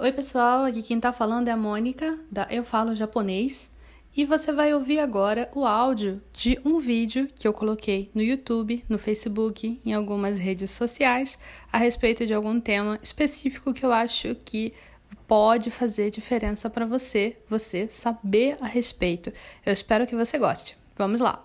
Oi, pessoal, aqui quem tá falando é a Mônica, da Eu Falo Japonês, e você vai ouvir agora o áudio de um vídeo que eu coloquei no YouTube, no Facebook, em algumas redes sociais, a respeito de algum tema específico que eu acho que pode fazer diferença para você, você saber a respeito. Eu espero que você goste. Vamos lá!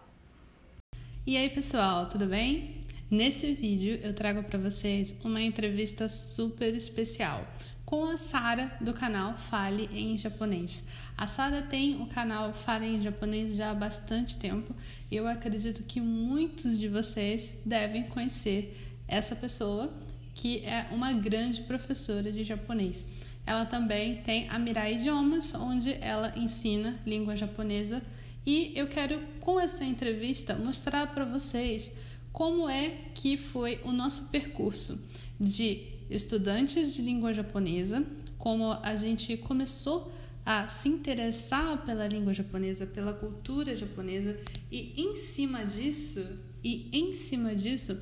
E aí, pessoal, tudo bem? Nesse vídeo eu trago para vocês uma entrevista super especial com a Sara do canal Fale em Japonês. A Sara tem o canal Fale em Japonês já há bastante tempo eu acredito que muitos de vocês devem conhecer essa pessoa que é uma grande professora de japonês. Ela também tem a Mirai Idiomas, onde ela ensina língua japonesa e eu quero com essa entrevista mostrar para vocês como é que foi o nosso percurso de estudantes de língua japonesa, como a gente começou a se interessar pela língua japonesa, pela cultura japonesa e em cima disso, e em cima disso,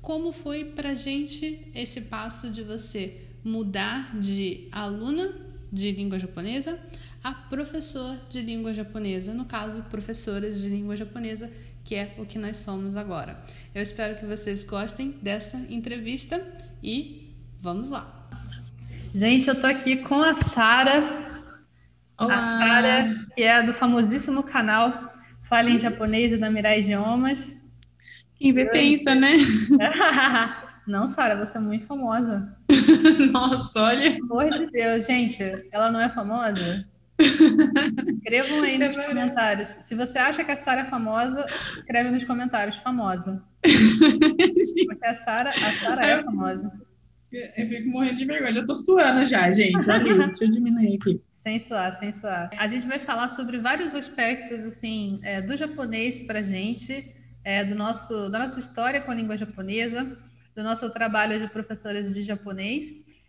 como foi pra gente esse passo de você mudar de aluna de língua japonesa a professor de língua japonesa, no caso, professoras de língua japonesa, que é o que nós somos agora. Eu espero que vocês gostem dessa entrevista e Vamos lá. Gente, eu tô aqui com a Sara. A Sara, que é do famosíssimo canal Fala em Japonês e da Mirai Idiomas. Quem vê pensa, né? Não, Sara, você é muito famosa. Nossa, olha. Pelo amor de Deus, gente, ela não é famosa? Escrevam aí nos comentários. Se você acha que a Sara é famosa, escreve nos comentários, famosa. Porque a Sara a Sara é famosa. Eu fico morrendo de vergonha. Já tô suando já, gente. Olha isso. Deixa eu diminuir aqui. Sem suar, sem suar. A gente vai falar sobre vários aspectos, assim, é, do japonês pra gente, é, do nosso, da nossa história com a língua japonesa, do nosso trabalho de professores de japonês.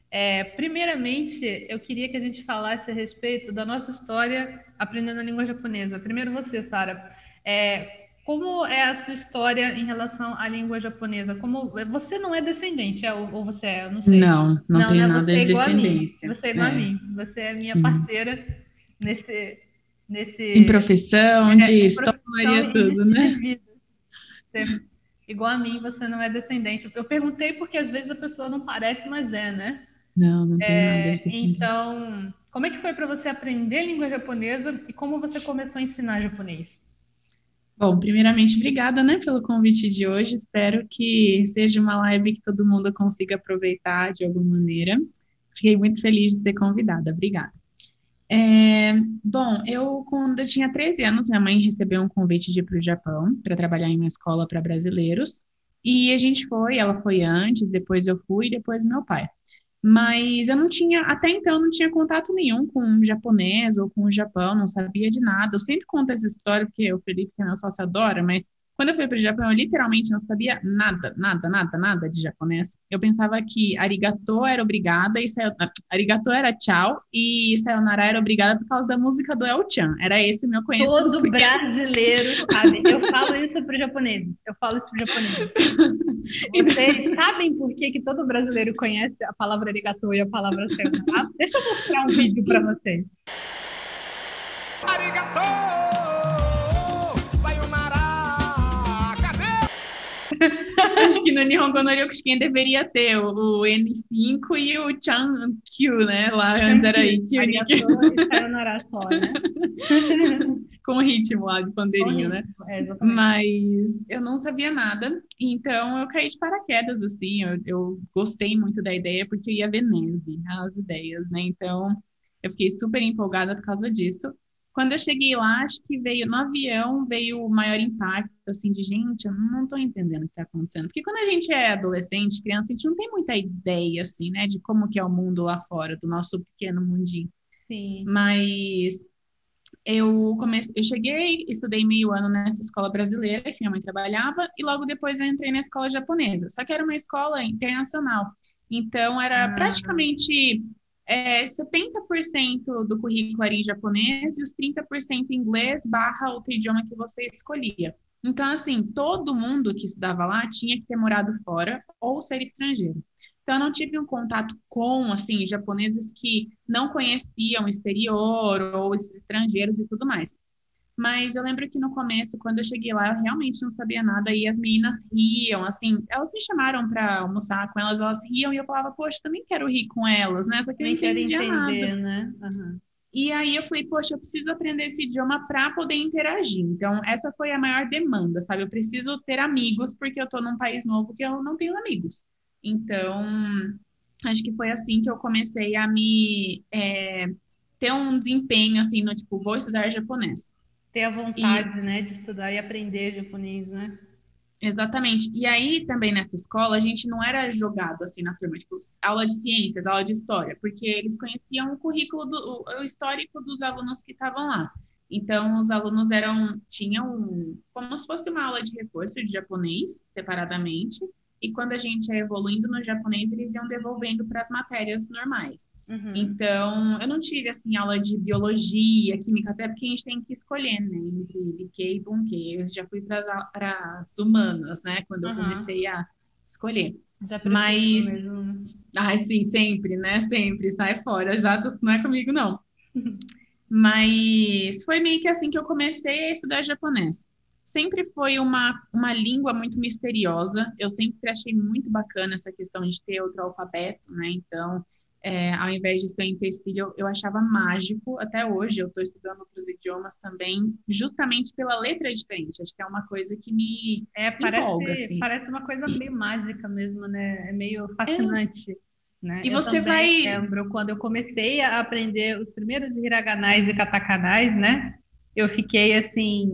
É, primeiramente, eu queria que a gente falasse a respeito da nossa história aprendendo a língua japonesa. Primeiro você, Sara. É, como é a sua história em relação à língua japonesa? Como você não é descendente, é, ou você é? não sei. Não, não, não tenho né? nada é de descendência. Você é igual é. a mim. Você é minha Sim. parceira nesse, nesse. Em profissão, é, de em história, profissão, tudo, né? Você, igual a mim, você não é descendente. Eu perguntei porque às vezes a pessoa não parece, mas é, né? Não, não é, nada de descendência. Então, como é que foi para você aprender língua japonesa e como você começou a ensinar japonês? Bom, primeiramente, obrigada, né, pelo convite de hoje. Espero que seja uma live que todo mundo consiga aproveitar de alguma maneira. Fiquei muito feliz de ser convidada. Obrigada. É, bom, eu, quando eu tinha 13 anos, minha mãe recebeu um convite de ir para o Japão para trabalhar em uma escola para brasileiros. E a gente foi, ela foi antes, depois eu fui, depois meu pai. Mas eu não tinha, até então, não tinha contato nenhum com um japonês ou com o Japão, não sabia de nada. Eu sempre conto essa história porque o Felipe, que é meu sócio, adora, mas quando eu fui para o Japão, eu literalmente não sabia nada, nada, nada, nada de japonês. Eu pensava que arigato era obrigada e sayo... arigato era tchau e sayonara era obrigada por causa da música do El-chan. Era esse o meu conhecimento. Todo porque... brasileiro sabe. Eu falo isso para os japoneses. Eu falo isso para os japoneses. Vocês sabem por que, que todo brasileiro conhece a palavra arigato e a palavra sayonara? Deixa eu mostrar um vídeo para vocês. Arigato! Acho que no Nihongo no deveria ter o, o, N5 e o Chan-Kyu, né? Lá antes era Ikkyu, Nikyu. Com o ritmo lá de pandeirinho, né? É, Mas eu não sabia nada, então eu caí de paraquedas, assim. Eu, eu gostei muito da ideia, porque eu ia ver neve, as ideias, né? Então eu fiquei super empolgada por causa disso. Quando eu cheguei lá, acho que veio no avião, veio o maior impacto, assim, de gente, eu não estou entendendo o que está acontecendo. Porque quando a gente é adolescente, criança, a gente não tem muita ideia, assim, né, de como que é o mundo lá fora, do nosso pequeno mundinho. Sim. Mas eu comecei, eu cheguei, estudei meio ano nessa escola brasileira que minha mãe trabalhava e logo depois eu entrei na escola japonesa. Só que era uma escola internacional. Então era ah. praticamente é, 70% do currículo era em japonês e os 30% em inglês barra outro idioma que você escolhia. Então, assim, todo mundo que estudava lá tinha que ter morado fora ou ser estrangeiro. Então, eu não tive um contato com, assim, japoneses que não conheciam o exterior ou esses estrangeiros e tudo mais. Mas eu lembro que no começo, quando eu cheguei lá, eu realmente não sabia nada e as meninas riam, assim, elas me chamaram para almoçar com elas, elas riam e eu falava, poxa, também quero rir com elas, né? Só que eu não entendia entender, nada. Né? Uhum. E aí eu falei, poxa, eu preciso aprender esse idioma para poder interagir. Então, essa foi a maior demanda, sabe? Eu preciso ter amigos porque eu estou num país novo que eu não tenho amigos. Então, acho que foi assim que eu comecei a me é, ter um desempenho assim no tipo, vou estudar japonês. Ter a vontade, e... né, de estudar e aprender japonês, né? Exatamente. E aí, também nessa escola, a gente não era jogado assim na turma, tipo, aula de ciências, aula de história, porque eles conheciam o currículo, do, o histórico dos alunos que estavam lá. Então, os alunos eram, tinham como se fosse uma aula de reforço de japonês, separadamente, e quando a gente ia evoluindo no japonês, eles iam devolvendo para as matérias normais. Uhum. Então, eu não tive, assim, aula de biologia, química, até porque a gente tem que escolher, né, entre Liquei e Bunkei. Eu já fui para as humanas, né, quando uhum. eu comecei a escolher. Já Mas, mesmo. Ah, sim, sempre, né, sempre, sai fora, exato, não é comigo, não. Mas foi meio que assim que eu comecei a estudar japonês sempre foi uma, uma língua muito misteriosa. Eu sempre achei muito bacana essa questão de ter outro alfabeto, né? Então, é, ao invés de ser empecilho, eu achava mágico. Até hoje, eu estou estudando outros idiomas também, justamente pela letra diferente. Acho que é uma coisa que me é, parece, empolga, assim. Parece uma coisa meio mágica mesmo, né? É meio fascinante. É. Né? E eu você vai. lembro quando eu comecei a aprender os primeiros hiraganais e katakanais, né? Eu fiquei assim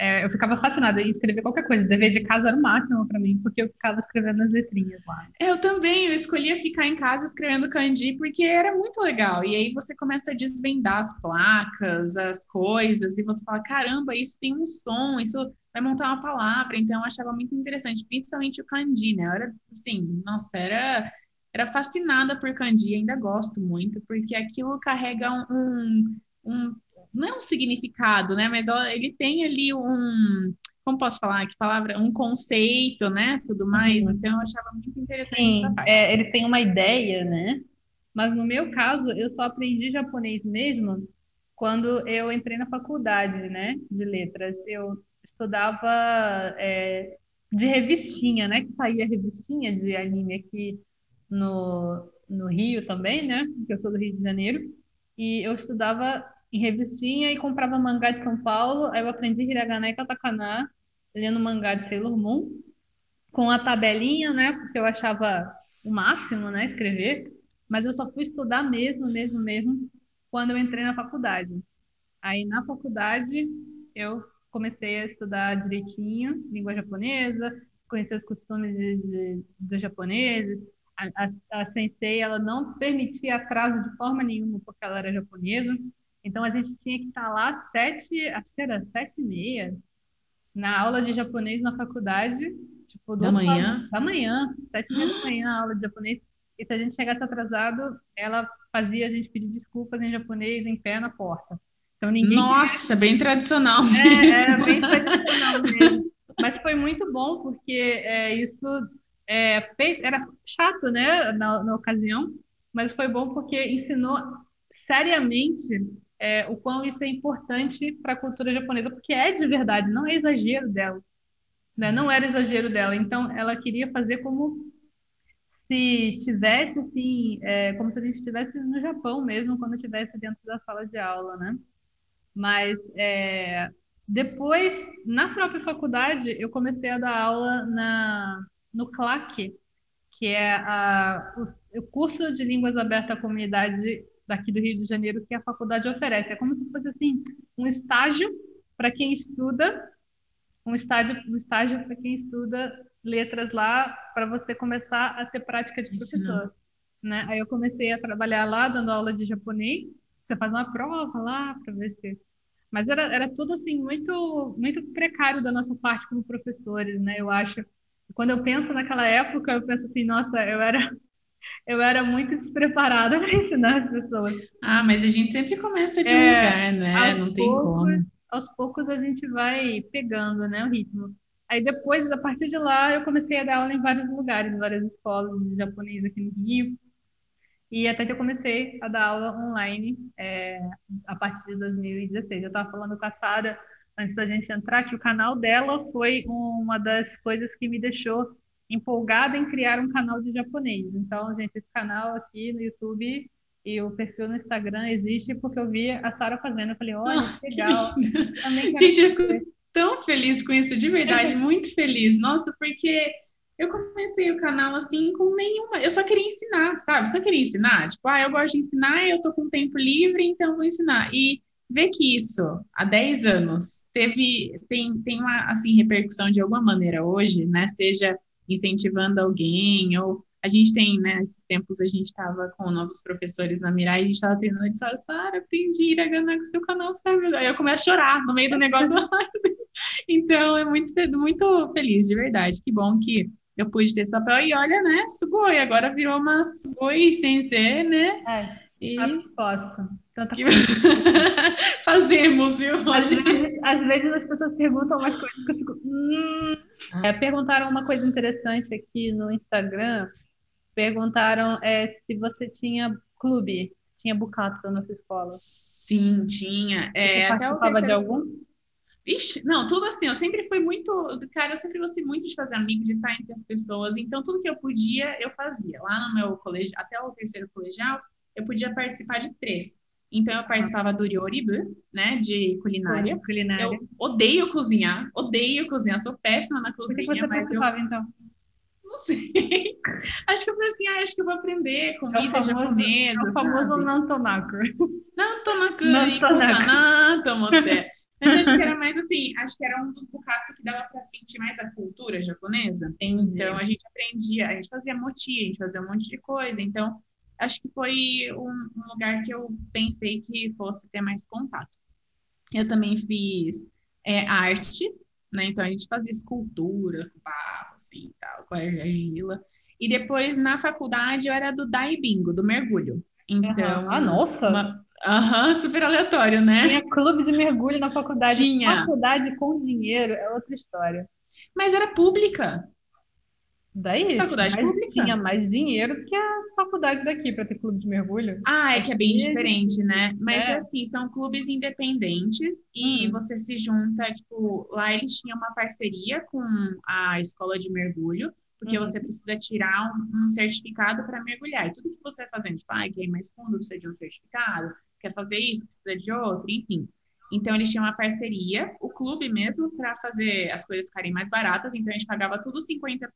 é, eu ficava fascinada em escrever qualquer coisa. Dever de casa era o máximo para mim, porque eu ficava escrevendo as letrinhas lá. Eu também, eu escolhia ficar em casa escrevendo kanji porque era muito legal. E aí você começa a desvendar as placas, as coisas, e você fala: caramba, isso tem um som, isso vai montar uma palavra. Então eu achava muito interessante, principalmente o kanji, né? Eu era assim, nossa, era. Era fascinada por kanji, ainda gosto muito, porque aquilo carrega um, um não é um significado, né? Mas ele tem ali um, como posso falar? Que palavra? Um conceito, né? Tudo mais. Uhum. Então eu achava muito interessante Sim, essa parte. É, eles têm uma ideia, né? Mas no meu caso, eu só aprendi japonês mesmo quando eu entrei na faculdade, né? De letras. Eu estudava é, de revistinha, né? Que saía revistinha de anime aqui no, no Rio também, né? Porque eu sou do Rio de Janeiro. E eu estudava em revistinha e comprava mangá de São Paulo. Aí eu aprendi hiragana e katakana lendo mangá de Sailor Moon com a tabelinha, né? Porque eu achava o máximo, né? Escrever. Mas eu só fui estudar mesmo, mesmo, mesmo quando eu entrei na faculdade. Aí na faculdade eu comecei a estudar direitinho língua japonesa, conhecer os costumes de, de, dos japoneses. A, a, a sensei ela não permitia atraso de forma nenhuma porque ela era japonesa. Então a gente tinha que estar lá sete, acho que era sete e meia, na aula de japonês na faculdade, tipo, da manhã? Da manhã, sete e meia da manhã, a aula de japonês. E se a gente chegasse atrasado, ela fazia a gente pedir desculpas em japonês em pé na porta. Então ninguém Nossa, queria... bem tradicional mesmo. É, era bem tradicional mesmo. Mas foi muito bom porque é, isso é, fez, era chato, né, na, na ocasião, mas foi bom porque ensinou seriamente é, o quão isso é importante para a cultura japonesa, porque é de verdade, não é exagero dela. Né? Não era exagero dela. Então, ela queria fazer como se tivesse, assim, é, como se a gente estivesse no Japão mesmo, quando estivesse dentro da sala de aula, né? Mas é, depois, na própria faculdade, eu comecei a dar aula na, no CLAC, que é a, o, o curso de Línguas Abertas à Comunidade daqui do Rio de Janeiro que a faculdade oferece. É como se fosse assim um estágio para quem estuda, um estágio, um estágio para quem estuda letras lá, para você começar a ter prática de professor. Né? Aí eu comecei a trabalhar lá, dando aula de japonês. Você faz uma prova lá para ver se. Mas era, era tudo assim muito muito precário da nossa parte como professores, né? Eu acho. Quando eu penso naquela época, eu penso assim, nossa, eu era eu era muito despreparada para ensinar as pessoas. Ah, mas a gente sempre começa de um é, lugar, né? Não tem poucos, como. Aos poucos a gente vai pegando, né, o ritmo. Aí depois, a partir de lá, eu comecei a dar aula em vários lugares, em várias escolas de japonês aqui no Rio. E até que eu comecei a dar aula online é, a partir de 2016. Eu estava falando com a Sara antes da gente entrar que o canal dela foi uma das coisas que me deixou empolgada em criar um canal de japonês. Então, gente, esse canal aqui no YouTube e o perfil no Instagram existe porque eu vi a Sara fazendo. Eu falei, olha, que legal. Que gente, eu fico tão feliz com isso, de verdade, muito feliz. Nossa, porque eu comecei o canal assim com nenhuma. Eu só queria ensinar, sabe? Só queria ensinar. Tipo, ah, eu gosto de ensinar, eu tô com tempo livre, então vou ensinar. E ver que isso, há 10 anos, teve, tem, tem uma assim, repercussão de alguma maneira hoje, né? Seja incentivando alguém, ou a gente tem, né, esses tempos a gente estava com novos professores na Mirai, a gente estava treinando, e disseram, Sara, aprendi a ganhar com seu canal, sabe? Aí eu começo a chorar no meio do negócio. então, é muito, muito feliz, de verdade. Que bom que eu pude ter esse papel. E olha, né, Sugoi, agora virou uma Sugoi Sensei, né? É, e... Posso. Tanta que... Fazemos, viu? Às vezes, às vezes, as pessoas perguntam umas coisas que eu fico. Hum. É, perguntaram uma coisa interessante aqui no Instagram. Perguntaram é, se você tinha clube, se tinha bucato na sua escola. Sim, tinha. É, você até o terceiro... de algum? Ixi, não, tudo assim, eu sempre fui muito, cara, eu sempre gostei muito de fazer amigos, de estar entre as pessoas, então tudo que eu podia, eu fazia. Lá no meu colégio, até o terceiro colegial, eu podia participar de três. Então, eu participava do Ryoribu, né, de culinária. culinária. Eu odeio cozinhar, odeio cozinhar, sou péssima na cozinha, Por que você mas eu... então? Não sei. acho que eu falei assim, ah, acho que eu vou aprender comida é famoso, japonesa, É o famoso nantonaku. Nantonaku, nantonaku. Mas acho que era mais assim, acho que era um dos bocados que dava para sentir mais a cultura japonesa. Entendi. Então, a gente aprendia, a gente fazia moti, a gente fazia um monte de coisa. Então, acho que foi um, um, lugar que eu pensei que fosse ter mais contato. Eu também fiz é, artes, né? Então a gente fazia escultura com barro, assim, tal, com argila. E depois na faculdade eu era do Daibingo, do mergulho. Então, uhum. ah, nossa! Uma... Aham, uhum, super aleatório, né? Tinha clube de mergulho na faculdade. Tinha. Faculdade com dinheiro é outra história. Mas era pública. Daí, faculdade mais, pública. tinha mais dinheiro que as faculdades daqui para ter clube de mergulho. Ah, é que é bem diferente, né? Mas é. assim, são clubes independentes e hum. você se junta, tipo, lá eles tinham uma parceria com a escola de mergulho, porque uhum. você precisa tirar um, um certificado para mergulhar. E tudo que você vai fazendo, tipo, ah, quer ir mais fundo, precisa de um certificado, quer fazer isso, precisa de outro, enfim. Então, eles tinham uma parceria, o clube mesmo, para fazer as coisas ficarem mais baratas. Então, a gente pagava tudo 50%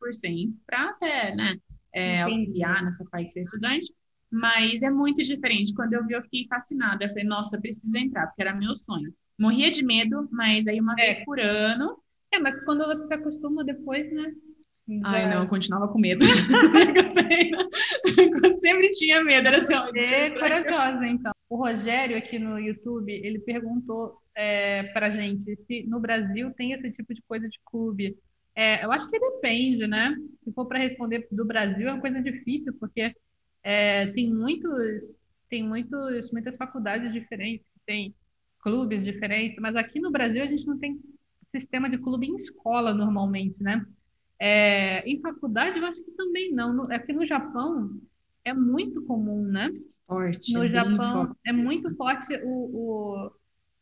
para até né, é, auxiliar nessa parte de ser estudante. Mas é muito diferente. Quando eu vi, eu fiquei fascinada. Eu falei, nossa, preciso entrar, porque era meu sonho. Morria de medo, mas aí uma é. vez por ano. É, mas quando você se acostuma depois, né? Já... Ai, não, eu continuava com medo. sempre tinha medo, era assim, ó. É corajosa, então. O Rogério aqui no YouTube, ele perguntou é, para gente se no Brasil tem esse tipo de coisa de clube. É, eu acho que depende, né? Se for para responder do Brasil, é uma coisa difícil, porque é, tem muitos, tem muitos, muitas faculdades diferentes, tem clubes diferentes, mas aqui no Brasil a gente não tem sistema de clube em escola normalmente, né? É, em faculdade eu acho que também não. Aqui no Japão é muito comum, né? Forte. No é Japão é muito forte o, o,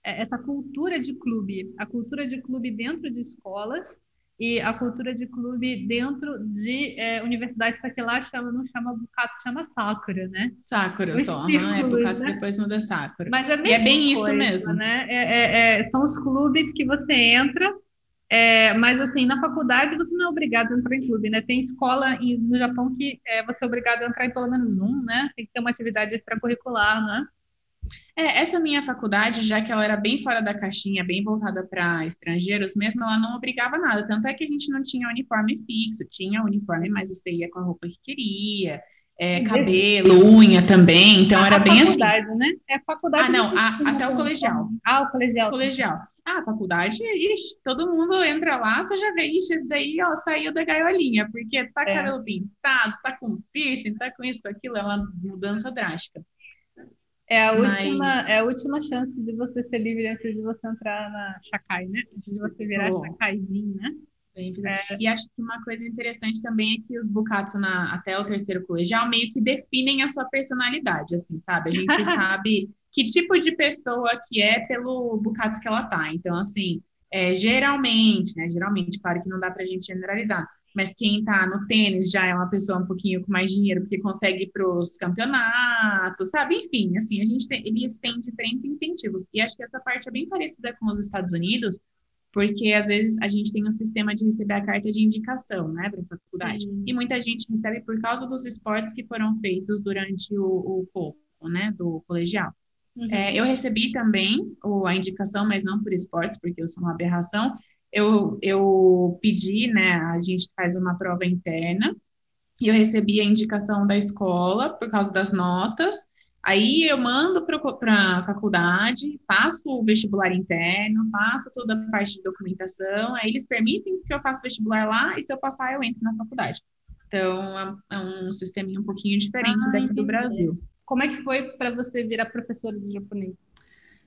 é, essa cultura de clube, a cultura de clube dentro de escolas e a cultura de clube dentro de é, universidades, que lá chama, não chama Bucato, chama Sakura, né? Sakura só, uhum, é Bucato né? depois muda Sakura. Mas é, e é bem coisa, isso mesmo. Né? É, é, é, são os clubes que você entra é, mas, assim, na faculdade você não é obrigado a entrar em clube, né? Tem escola em, no Japão que é, você é obrigado a entrar em pelo menos um, né? Tem que ter uma atividade extracurricular, né? É, essa minha faculdade, já que ela era bem fora da caixinha, bem voltada para estrangeiros mesmo, ela não obrigava nada. Tanto é que a gente não tinha uniforme fixo, tinha uniforme, mas você ia com a roupa que queria, é, cabelo, unha também, então a era bem assim. né? É faculdade. Ah, não, a, até o colegial. Ah, o colegial. Colegial. Ah, faculdade, ixi, todo mundo entra lá, você já vê, ixi, daí, ó, saiu da gaiolinha, porque tá é. cabelo pintado, tá com piercing, tá com isso, com aquilo, é uma mudança drástica. É a, Mas... última, é a última chance de você ser livre antes de você entrar na Shakai, né? Antes de você virar Shakaizinho, né? É. E acho que uma coisa interessante também é que os Bukatsu na, até o terceiro colegial meio que definem a sua personalidade, assim, sabe? A gente sabe que tipo de pessoa que é pelo Bukatsu que ela tá. Então, assim, é, geralmente, né? Geralmente, claro que não dá pra gente generalizar, mas quem tá no tênis já é uma pessoa um pouquinho com mais dinheiro, porque consegue ir pros campeonatos, sabe? Enfim, assim, a gente tem, eles têm diferentes incentivos. E acho que essa parte é bem parecida com os Estados Unidos, porque às vezes a gente tem um sistema de receber a carta de indicação, né, para a faculdade. Uhum. E muita gente recebe por causa dos esportes que foram feitos durante o, o corpo, né, do colegial. Uhum. É, eu recebi também o, a indicação, mas não por esportes, porque eu sou uma aberração. Eu, eu pedi, né, a gente faz uma prova interna, e eu recebi a indicação da escola por causa das notas, Aí eu mando para a faculdade, faço o vestibular interno, faço toda a parte de documentação, aí eles permitem que eu faça o vestibular lá e se eu passar eu entro na faculdade. Então é, é um sistema um pouquinho diferente ah, daqui entendi. do Brasil. Como é que foi para você virar professora de japonês?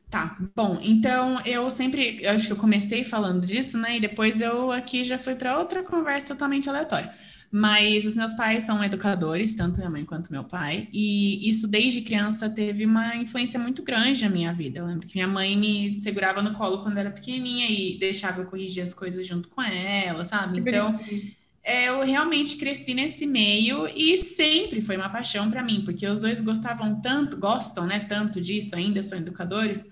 Tá, bom, então eu sempre, eu acho que eu comecei falando disso, né? E depois eu aqui já fui para outra conversa totalmente aleatória. Mas os meus pais são educadores, tanto minha mãe quanto meu pai, e isso desde criança teve uma influência muito grande na minha vida. Eu lembro que minha mãe me segurava no colo quando era pequenininha e deixava eu corrigir as coisas junto com ela, sabe? Então, eu realmente cresci nesse meio e sempre foi uma paixão para mim, porque os dois gostavam tanto, gostam, né, tanto disso, ainda são educadores.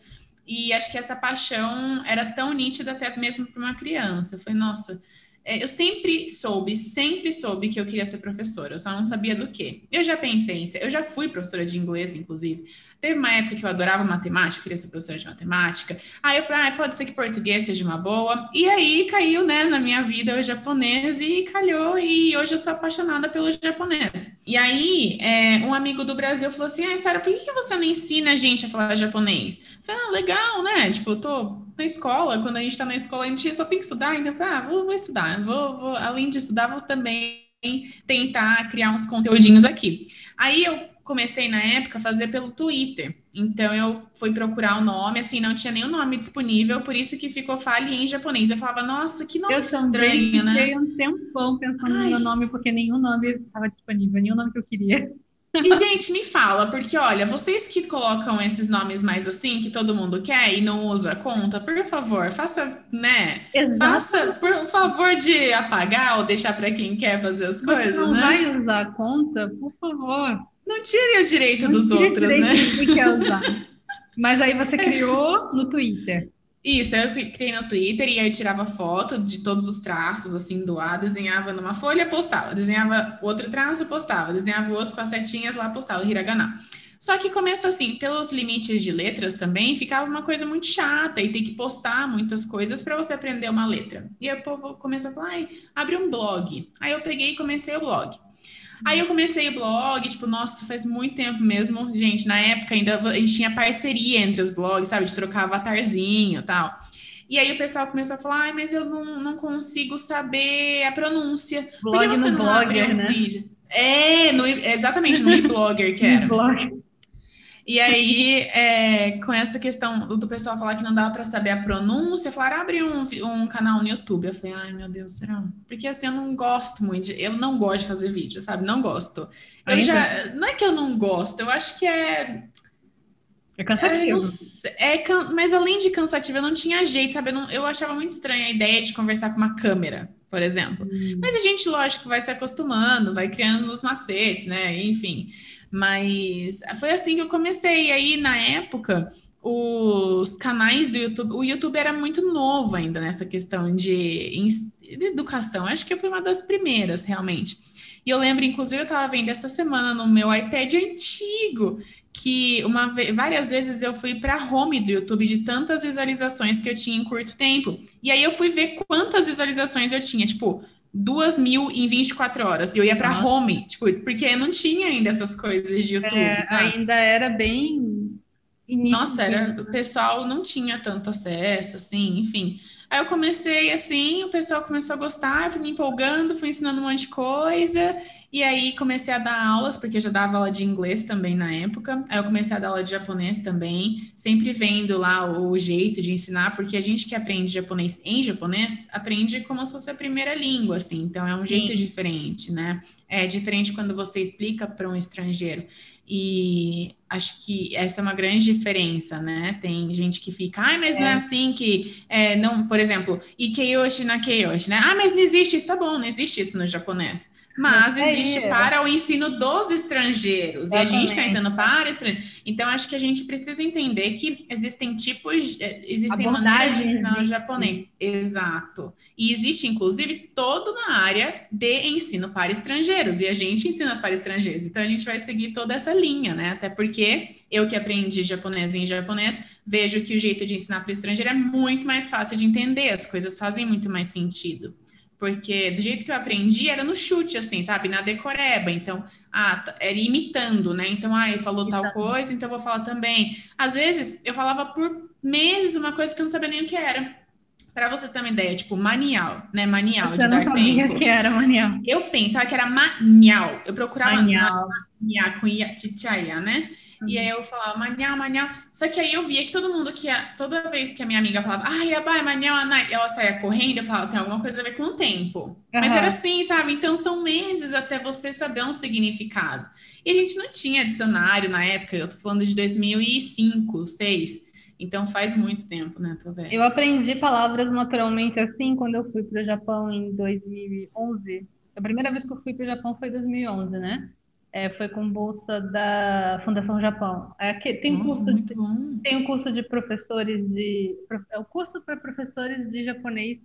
E acho que essa paixão era tão nítida até mesmo para uma criança. Foi, nossa, é, eu sempre soube, sempre soube que eu queria ser professora, eu só não sabia do que. Eu já pensei em ser, eu já fui professora de inglês, inclusive. Teve uma época que eu adorava matemática, queria ser professora de matemática. Aí eu falei, ah, pode ser que português seja uma boa. E aí caiu, né, na minha vida o japonês e calhou. E hoje eu sou apaixonada pelo japonês. E aí, é, um amigo do Brasil falou assim: ah, Sara, por que, que você não ensina a gente a falar japonês? Eu falei, ah, legal, né? Tipo, eu tô na escola, quando a gente tá na escola, a gente só tem que estudar. Então eu falei, ah, vou, vou estudar. Vou, vou, além de estudar, vou também tentar criar uns conteúdinhos aqui. Aí eu comecei na época a fazer pelo Twitter. Então eu fui procurar o nome, assim, não tinha nenhum nome disponível, por isso que ficou Fale em japonês. Eu falava, nossa, que nome eu estranho, né? Eu um tempão pensando Ai. no meu nome, porque nenhum nome estava disponível, nenhum nome que eu queria. E, gente, me fala, porque olha, vocês que colocam esses nomes mais assim, que todo mundo quer e não usa conta, por favor, faça, né? Exato. Faça, por favor, de apagar ou deixar para quem quer fazer as coisas, não né? vai usar a conta, por favor. Não tire o direito não dos outros, direito né? Que quer usar. Mas aí você criou no Twitter. Isso, eu criei no Twitter e aí tirava foto de todos os traços, assim, do A, desenhava numa folha, postava, desenhava outro traço, postava, desenhava outro com as setinhas lá, postava, hiragana. Só que começa assim, pelos limites de letras também, ficava uma coisa muito chata e tem que postar muitas coisas para você aprender uma letra. E aí o povo começou a falar, abre um blog. Aí eu peguei e comecei o blog. Aí eu comecei o blog, tipo, nossa, faz muito tempo mesmo. Gente, na época ainda a gente tinha parceria entre os blogs, sabe? De trocar avatarzinho e tal. E aí o pessoal começou a falar, ai, mas eu não, não consigo saber a pronúncia. Blog Por que você no não blogger, um né? vídeo? É, no, exatamente, no e-blogger que era. E aí, é, com essa questão do pessoal falar que não dava para saber a pronúncia, falaram, abre um, um canal no YouTube. Eu falei, ai meu Deus, será? Porque assim, eu não gosto muito, de, eu não gosto de fazer vídeo, sabe? Não gosto. Eu já, não é que eu não gosto, eu acho que é. É cansativo. É, é, mas além de cansativo, eu não tinha jeito, sabe? Eu, não, eu achava muito estranha a ideia de conversar com uma câmera, por exemplo. Hum. Mas a gente, lógico, vai se acostumando, vai criando os macetes, né? Enfim. Mas foi assim que eu comecei. E aí, na época, os canais do YouTube, o YouTube era muito novo ainda nessa questão de, de educação. Acho que foi uma das primeiras, realmente. E eu lembro, inclusive, eu estava vendo essa semana no meu iPad antigo, que uma várias vezes eu fui para home do YouTube de tantas visualizações que eu tinha em curto tempo. E aí eu fui ver quantas visualizações eu tinha, tipo, duas mil em 24 horas. E eu ia para home, tipo, porque não tinha ainda essas coisas de YouTube, é? Ainda era bem. Nossa, era, o pessoal não tinha tanto acesso, assim, enfim. Aí eu comecei assim, o pessoal começou a gostar, fui me empolgando, fui ensinando um monte de coisa. E aí comecei a dar aulas, porque eu já dava aula de inglês também na época. Aí eu comecei a dar aula de japonês também, sempre vendo lá o jeito de ensinar, porque a gente que aprende japonês em japonês aprende como se fosse a primeira língua, assim. Então é um jeito Sim. diferente, né? É diferente quando você explica para um estrangeiro. E acho que essa é uma grande diferença, né? Tem gente que fica, ai, mas é. não é assim que, é, não, por exemplo, Ikeyoshi na Keyoshi, né? Ah, mas não existe isso, tá bom, não existe isso no japonês mas é existe para o ensino dos estrangeiros. Exatamente. E a gente está ensinando para estrangeiros. Então, acho que a gente precisa entender que existem tipos, é, existem maneiras de ensinar o japonês. Exato. E existe, inclusive, toda uma área de ensino para estrangeiros. E a gente ensina para estrangeiros. Então, a gente vai seguir toda essa linha, né? Até porque eu que aprendi japonês em japonês, vejo que o jeito de ensinar para estrangeiro é muito mais fácil de entender. As coisas fazem muito mais sentido. Porque do jeito que eu aprendi era no chute, assim, sabe? Na decoreba. Então, ah, era imitando, né? Então, ah, ele falou tal coisa, então eu vou falar também. Às vezes, eu falava por meses uma coisa que eu não sabia nem o que era. Para você ter uma ideia, tipo, manial, né? Manial, você de não dar sabia tempo. que era manial. Eu pensava que era manial. Eu procurava manial. manial com ia, né? E aí eu falava, manhã, manhã. Só que aí eu via que todo mundo que ia, toda vez que a minha amiga falava, ai, abai, manhã, ela saía correndo, eu falava, tem alguma coisa a ver com o tempo. Uhum. Mas era assim, sabe? Então são meses até você saber um significado. E a gente não tinha dicionário na época, eu tô falando de 2005, 2006. Então faz muito tempo, né? Tô vendo. Eu aprendi palavras naturalmente assim quando eu fui para o Japão em 2011. A primeira vez que eu fui para o Japão foi em 2011, né? É, foi com bolsa da Fundação Japão. É, tem, Nossa, curso bom. tem um curso de professores de. É o curso para professores de japonês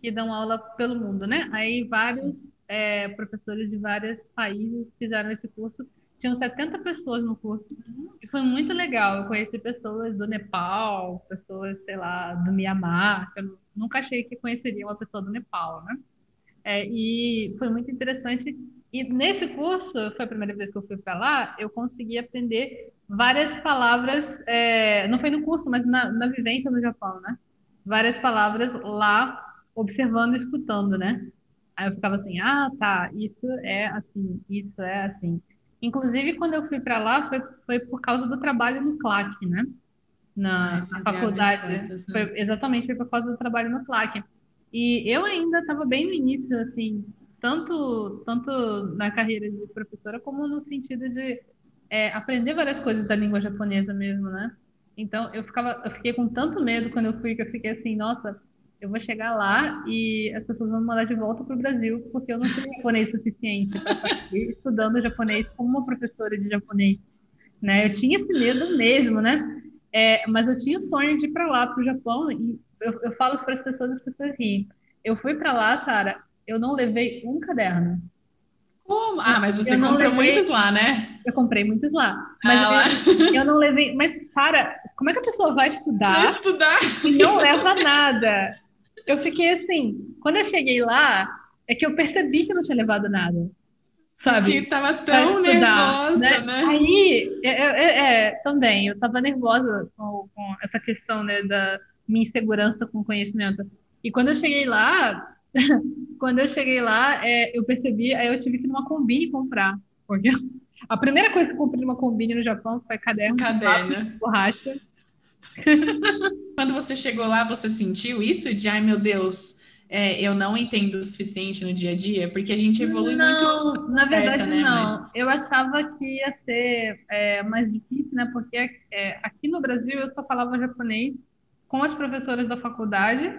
que dão aula pelo mundo, né? Aí vários é, professores de vários países fizeram esse curso. Tinham 70 pessoas no curso. Nossa. E foi muito legal. Eu conheci pessoas do Nepal, pessoas, sei lá, do Mianmar. Eu nunca achei que conheceria uma pessoa do Nepal, né? É, e foi muito interessante e nesse curso, foi a primeira vez que eu fui para lá, eu consegui aprender várias palavras, é, não foi no curso, mas na, na vivência no Japão, né? Várias palavras lá, observando e escutando, né? Aí eu ficava assim, ah, tá, isso é assim, isso é assim. Inclusive, quando eu fui para lá, foi, foi por causa do trabalho no CLAC, né? Na, ah, na faculdade. Né? foi, exatamente, foi por causa do trabalho no CLAC. E eu ainda estava bem no início, assim, tanto, tanto na carreira de professora, como no sentido de é, aprender várias coisas da língua japonesa mesmo, né? Então, eu, ficava, eu fiquei com tanto medo quando eu fui, que eu fiquei assim, nossa, eu vou chegar lá e as pessoas vão me mandar de volta para o Brasil, porque eu não sei japonês suficiente para estudando japonês como uma professora de japonês. Né? Eu tinha esse medo mesmo, né? É, mas eu tinha o sonho de ir para lá, para o Japão, e eu, eu falo para as pessoas, as pessoas riem. Eu fui para lá, Sara, eu não levei um caderno. Como? Ah, mas você comprou levei... muitos lá, né? Eu comprei muitos lá. Mas ah, eu, eu, não levei. Mas, para, como é que a pessoa vai estudar, vai estudar e não leva nada? Eu fiquei assim, quando eu cheguei lá, é que eu percebi que eu não tinha levado nada. Sabe? Acho que tava tão estudar, nervosa, né? né? Aí, é, é, é, também, eu tava nervosa com, com essa questão né, da minha insegurança com conhecimento. E quando eu cheguei lá, Quando eu cheguei lá, é, eu percebi, aí eu tive que ir numa combine comprar. Porque a primeira coisa que eu comprei numa combine no Japão foi caderno, caderno. borracha. Quando você chegou lá, você sentiu isso de, ai meu Deus, é, eu não entendo o suficiente no dia a dia? Porque a gente evolui não, muito. Na verdade, essa, né? não. Mas... Eu achava que ia ser é, mais difícil, né? Porque é, aqui no Brasil eu só falava japonês com as professoras da faculdade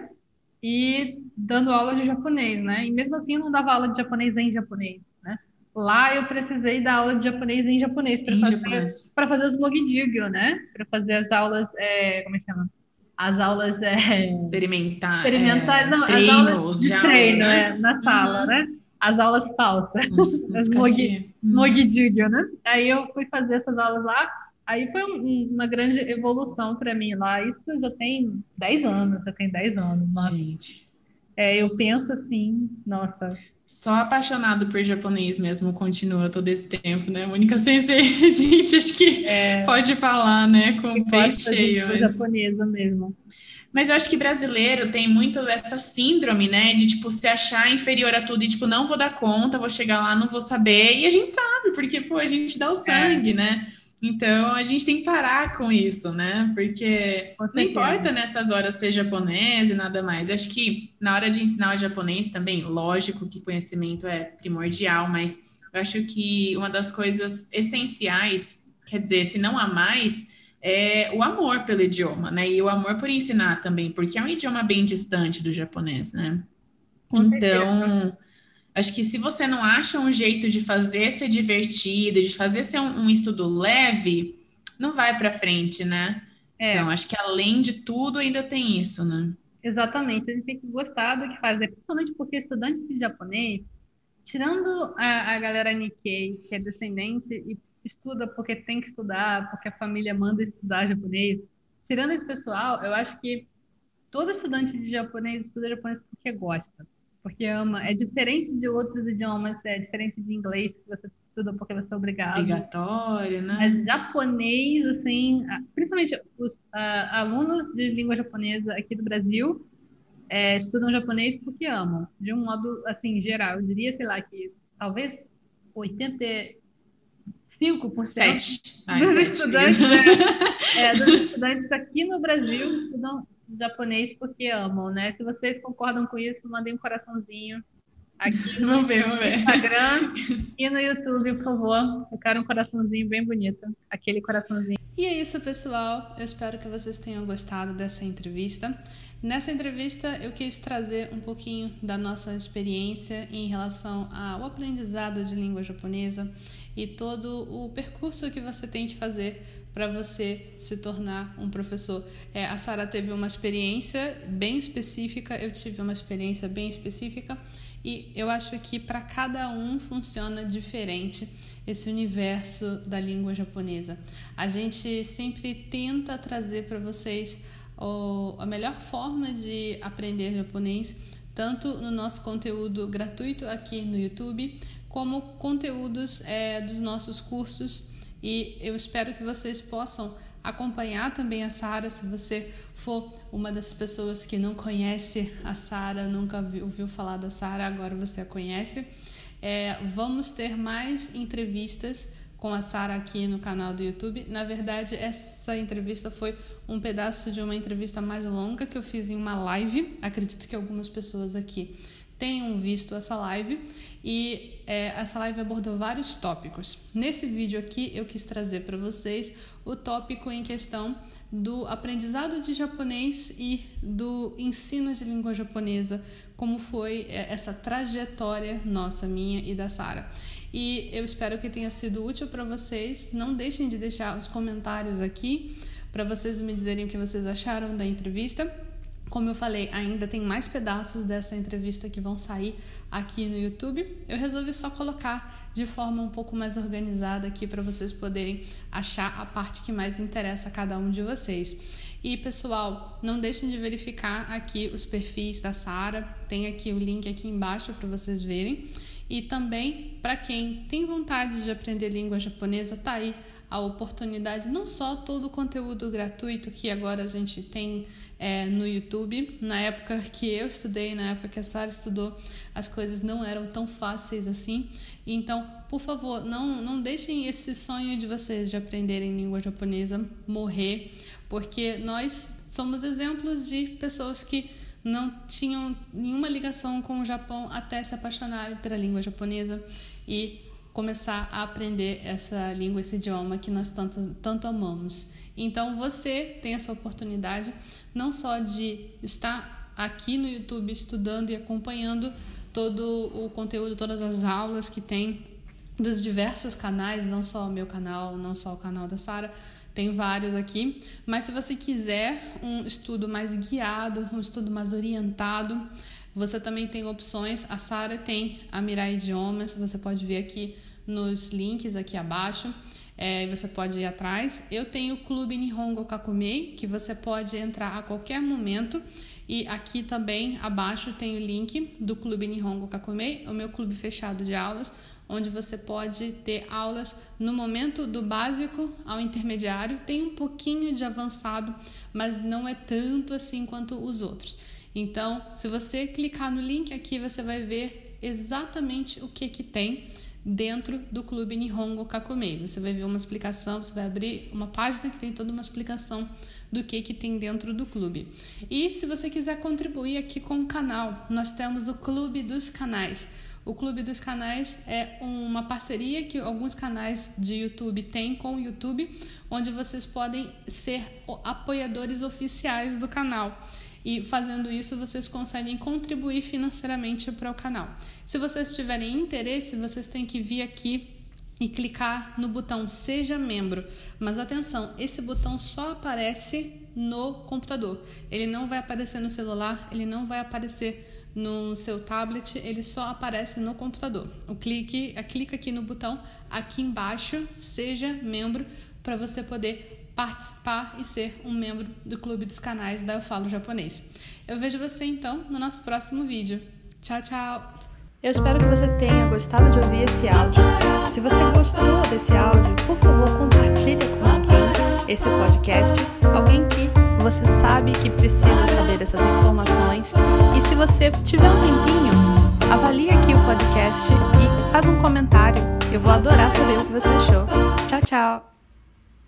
e dando aula de japonês, né? E mesmo assim eu não dava aula de japonês em japonês, né? Lá eu precisei dar aula de japonês em japonês para fazer, fazer os mogidugyo, né? Para fazer as aulas, é, como é que chama? As aulas é, experimentar, experimentar, é, não, treino, as aulas de treino, aula, né? É, na sala, uhum. né? As aulas falsas, Nossa, as mogi, hum. mogidugyo, né? Aí eu fui fazer essas aulas lá Aí foi um, uma grande evolução para mim lá. Isso já tem 10 anos, já tem 10 anos. Mas... Gente. é, eu penso assim, nossa. Só apaixonado por japonês mesmo continua todo esse tempo, né? Mônica Sensei, a gente acho que é, pode falar, né? Com o peito cheio. Mas... japonesa mesmo. Mas eu acho que brasileiro tem muito essa síndrome, né? De, tipo, se achar inferior a tudo e, tipo, não vou dar conta, vou chegar lá, não vou saber. E a gente sabe, porque, pô, a gente dá o sangue, é. né? Então, a gente tem que parar com isso, né? Porque não importa nessas horas ser japonês e nada mais. Acho que na hora de ensinar o japonês também, lógico que conhecimento é primordial, mas eu acho que uma das coisas essenciais, quer dizer, se não há mais, é o amor pelo idioma, né? E o amor por ensinar também, porque é um idioma bem distante do japonês, né? Com então, certeza. Acho que se você não acha um jeito de fazer ser divertido, de fazer ser um, um estudo leve, não vai para frente, né? É. Então, acho que além de tudo, ainda tem isso, né? Exatamente, a gente tem que gostar do que fazer, principalmente porque estudante de japonês, tirando a, a galera Nikkei, que é descendente e estuda porque tem que estudar, porque a família manda estudar japonês, tirando esse pessoal, eu acho que todo estudante de japonês estuda japonês porque gosta porque ama. É diferente de outros idiomas, é diferente de inglês, que você estuda porque você é obrigado. Obrigatório, né? Mas japonês, assim, principalmente os alunos de língua japonesa aqui do Brasil é, estudam japonês porque amam, de um modo, assim, geral. Eu diria, sei lá, que talvez 85% Sete. Ai, dos, sete. Estudantes, é, é, dos estudantes aqui no Brasil estudam japonês porque amam, né? Se vocês concordam com isso, mandem um coraçãozinho aqui no ver. Instagram e no YouTube, por favor. Eu quero um coraçãozinho bem bonito, aquele coraçãozinho. E é isso, pessoal. Eu espero que vocês tenham gostado dessa entrevista. Nessa entrevista, eu quis trazer um pouquinho da nossa experiência em relação ao aprendizado de língua japonesa e todo o percurso que você tem que fazer para você se tornar um professor. É, a Sara teve uma experiência bem específica, eu tive uma experiência bem específica e eu acho que para cada um funciona diferente esse universo da língua japonesa. A gente sempre tenta trazer para vocês o, a melhor forma de aprender japonês, tanto no nosso conteúdo gratuito aqui no YouTube, como conteúdos é, dos nossos cursos e eu espero que vocês possam acompanhar também a Sara, se você for uma das pessoas que não conhece a Sara, nunca ouviu falar da Sara, agora você a conhece. É, vamos ter mais entrevistas com a Sara aqui no canal do YouTube. Na verdade, essa entrevista foi um pedaço de uma entrevista mais longa que eu fiz em uma live. Acredito que algumas pessoas aqui tenham visto essa live e é, essa live abordou vários tópicos. Nesse vídeo aqui eu quis trazer para vocês o tópico em questão do aprendizado de japonês e do ensino de língua japonesa, como foi é, essa trajetória nossa, minha e da Sara. E eu espero que tenha sido útil para vocês. Não deixem de deixar os comentários aqui para vocês me dizerem o que vocês acharam da entrevista. Como eu falei, ainda tem mais pedaços dessa entrevista que vão sair aqui no YouTube. Eu resolvi só colocar de forma um pouco mais organizada aqui para vocês poderem achar a parte que mais interessa a cada um de vocês. E pessoal, não deixem de verificar aqui os perfis da Sara, tem aqui o link aqui embaixo para vocês verem. E também para quem tem vontade de aprender língua japonesa, tá aí a oportunidade, não só todo o conteúdo gratuito que agora a gente tem é, no YouTube. Na época que eu estudei, na época que a Sara estudou, as coisas não eram tão fáceis assim. Então, por favor, não, não deixem esse sonho de vocês de aprenderem língua japonesa morrer, porque nós somos exemplos de pessoas que não tinham nenhuma ligação com o Japão até se apaixonarem pela língua japonesa e começar a aprender essa língua, esse idioma que nós tanto, tanto amamos. Então você tem essa oportunidade não só de estar aqui no YouTube estudando e acompanhando todo o conteúdo, todas as aulas que tem dos diversos canais, não só o meu canal, não só o canal da Sara, tem vários aqui, mas se você quiser um estudo mais guiado, um estudo mais orientado, você também tem opções. A Sara tem a Mirai Idiomas, você pode ver aqui nos links aqui abaixo. É, você pode ir atrás. Eu tenho o Clube Nihongo Kakumei, que você pode entrar a qualquer momento E aqui também abaixo tem o link do Clube Nihongo Kakumei, o meu clube fechado de aulas, onde você pode ter aulas no momento do básico ao intermediário. Tem um pouquinho de avançado, mas não é tanto assim quanto os outros. Então, se você clicar no link aqui, você vai ver exatamente o que que tem dentro do Clube Nihongo Kakumei. Você vai ver uma explicação, você vai abrir uma página que tem toda uma explicação do que que tem dentro do clube. E se você quiser contribuir aqui com o canal, nós temos o Clube dos Canais. O Clube dos Canais é uma parceria que alguns canais de YouTube têm com o YouTube, onde vocês podem ser apoiadores oficiais do canal. E fazendo isso, vocês conseguem contribuir financeiramente para o canal. Se vocês tiverem interesse, vocês têm que vir aqui e clicar no botão Seja Membro. Mas atenção, esse botão só aparece no computador. Ele não vai aparecer no celular, ele não vai aparecer no seu tablet, ele só aparece no computador. O clique, clica aqui no botão aqui embaixo, seja membro, para você poder participar e ser um membro do clube dos canais da Eu Falo Japonês. Eu vejo você então no nosso próximo vídeo. Tchau, tchau! Eu espero que você tenha gostado de ouvir esse áudio. Se você gostou desse áudio, por favor, compartilhe com alguém esse podcast, alguém que você sabe que precisa saber dessas informações. E se você tiver um tempinho, avalie aqui o podcast e faz um comentário. Eu vou adorar saber o que você achou. Tchau, tchau!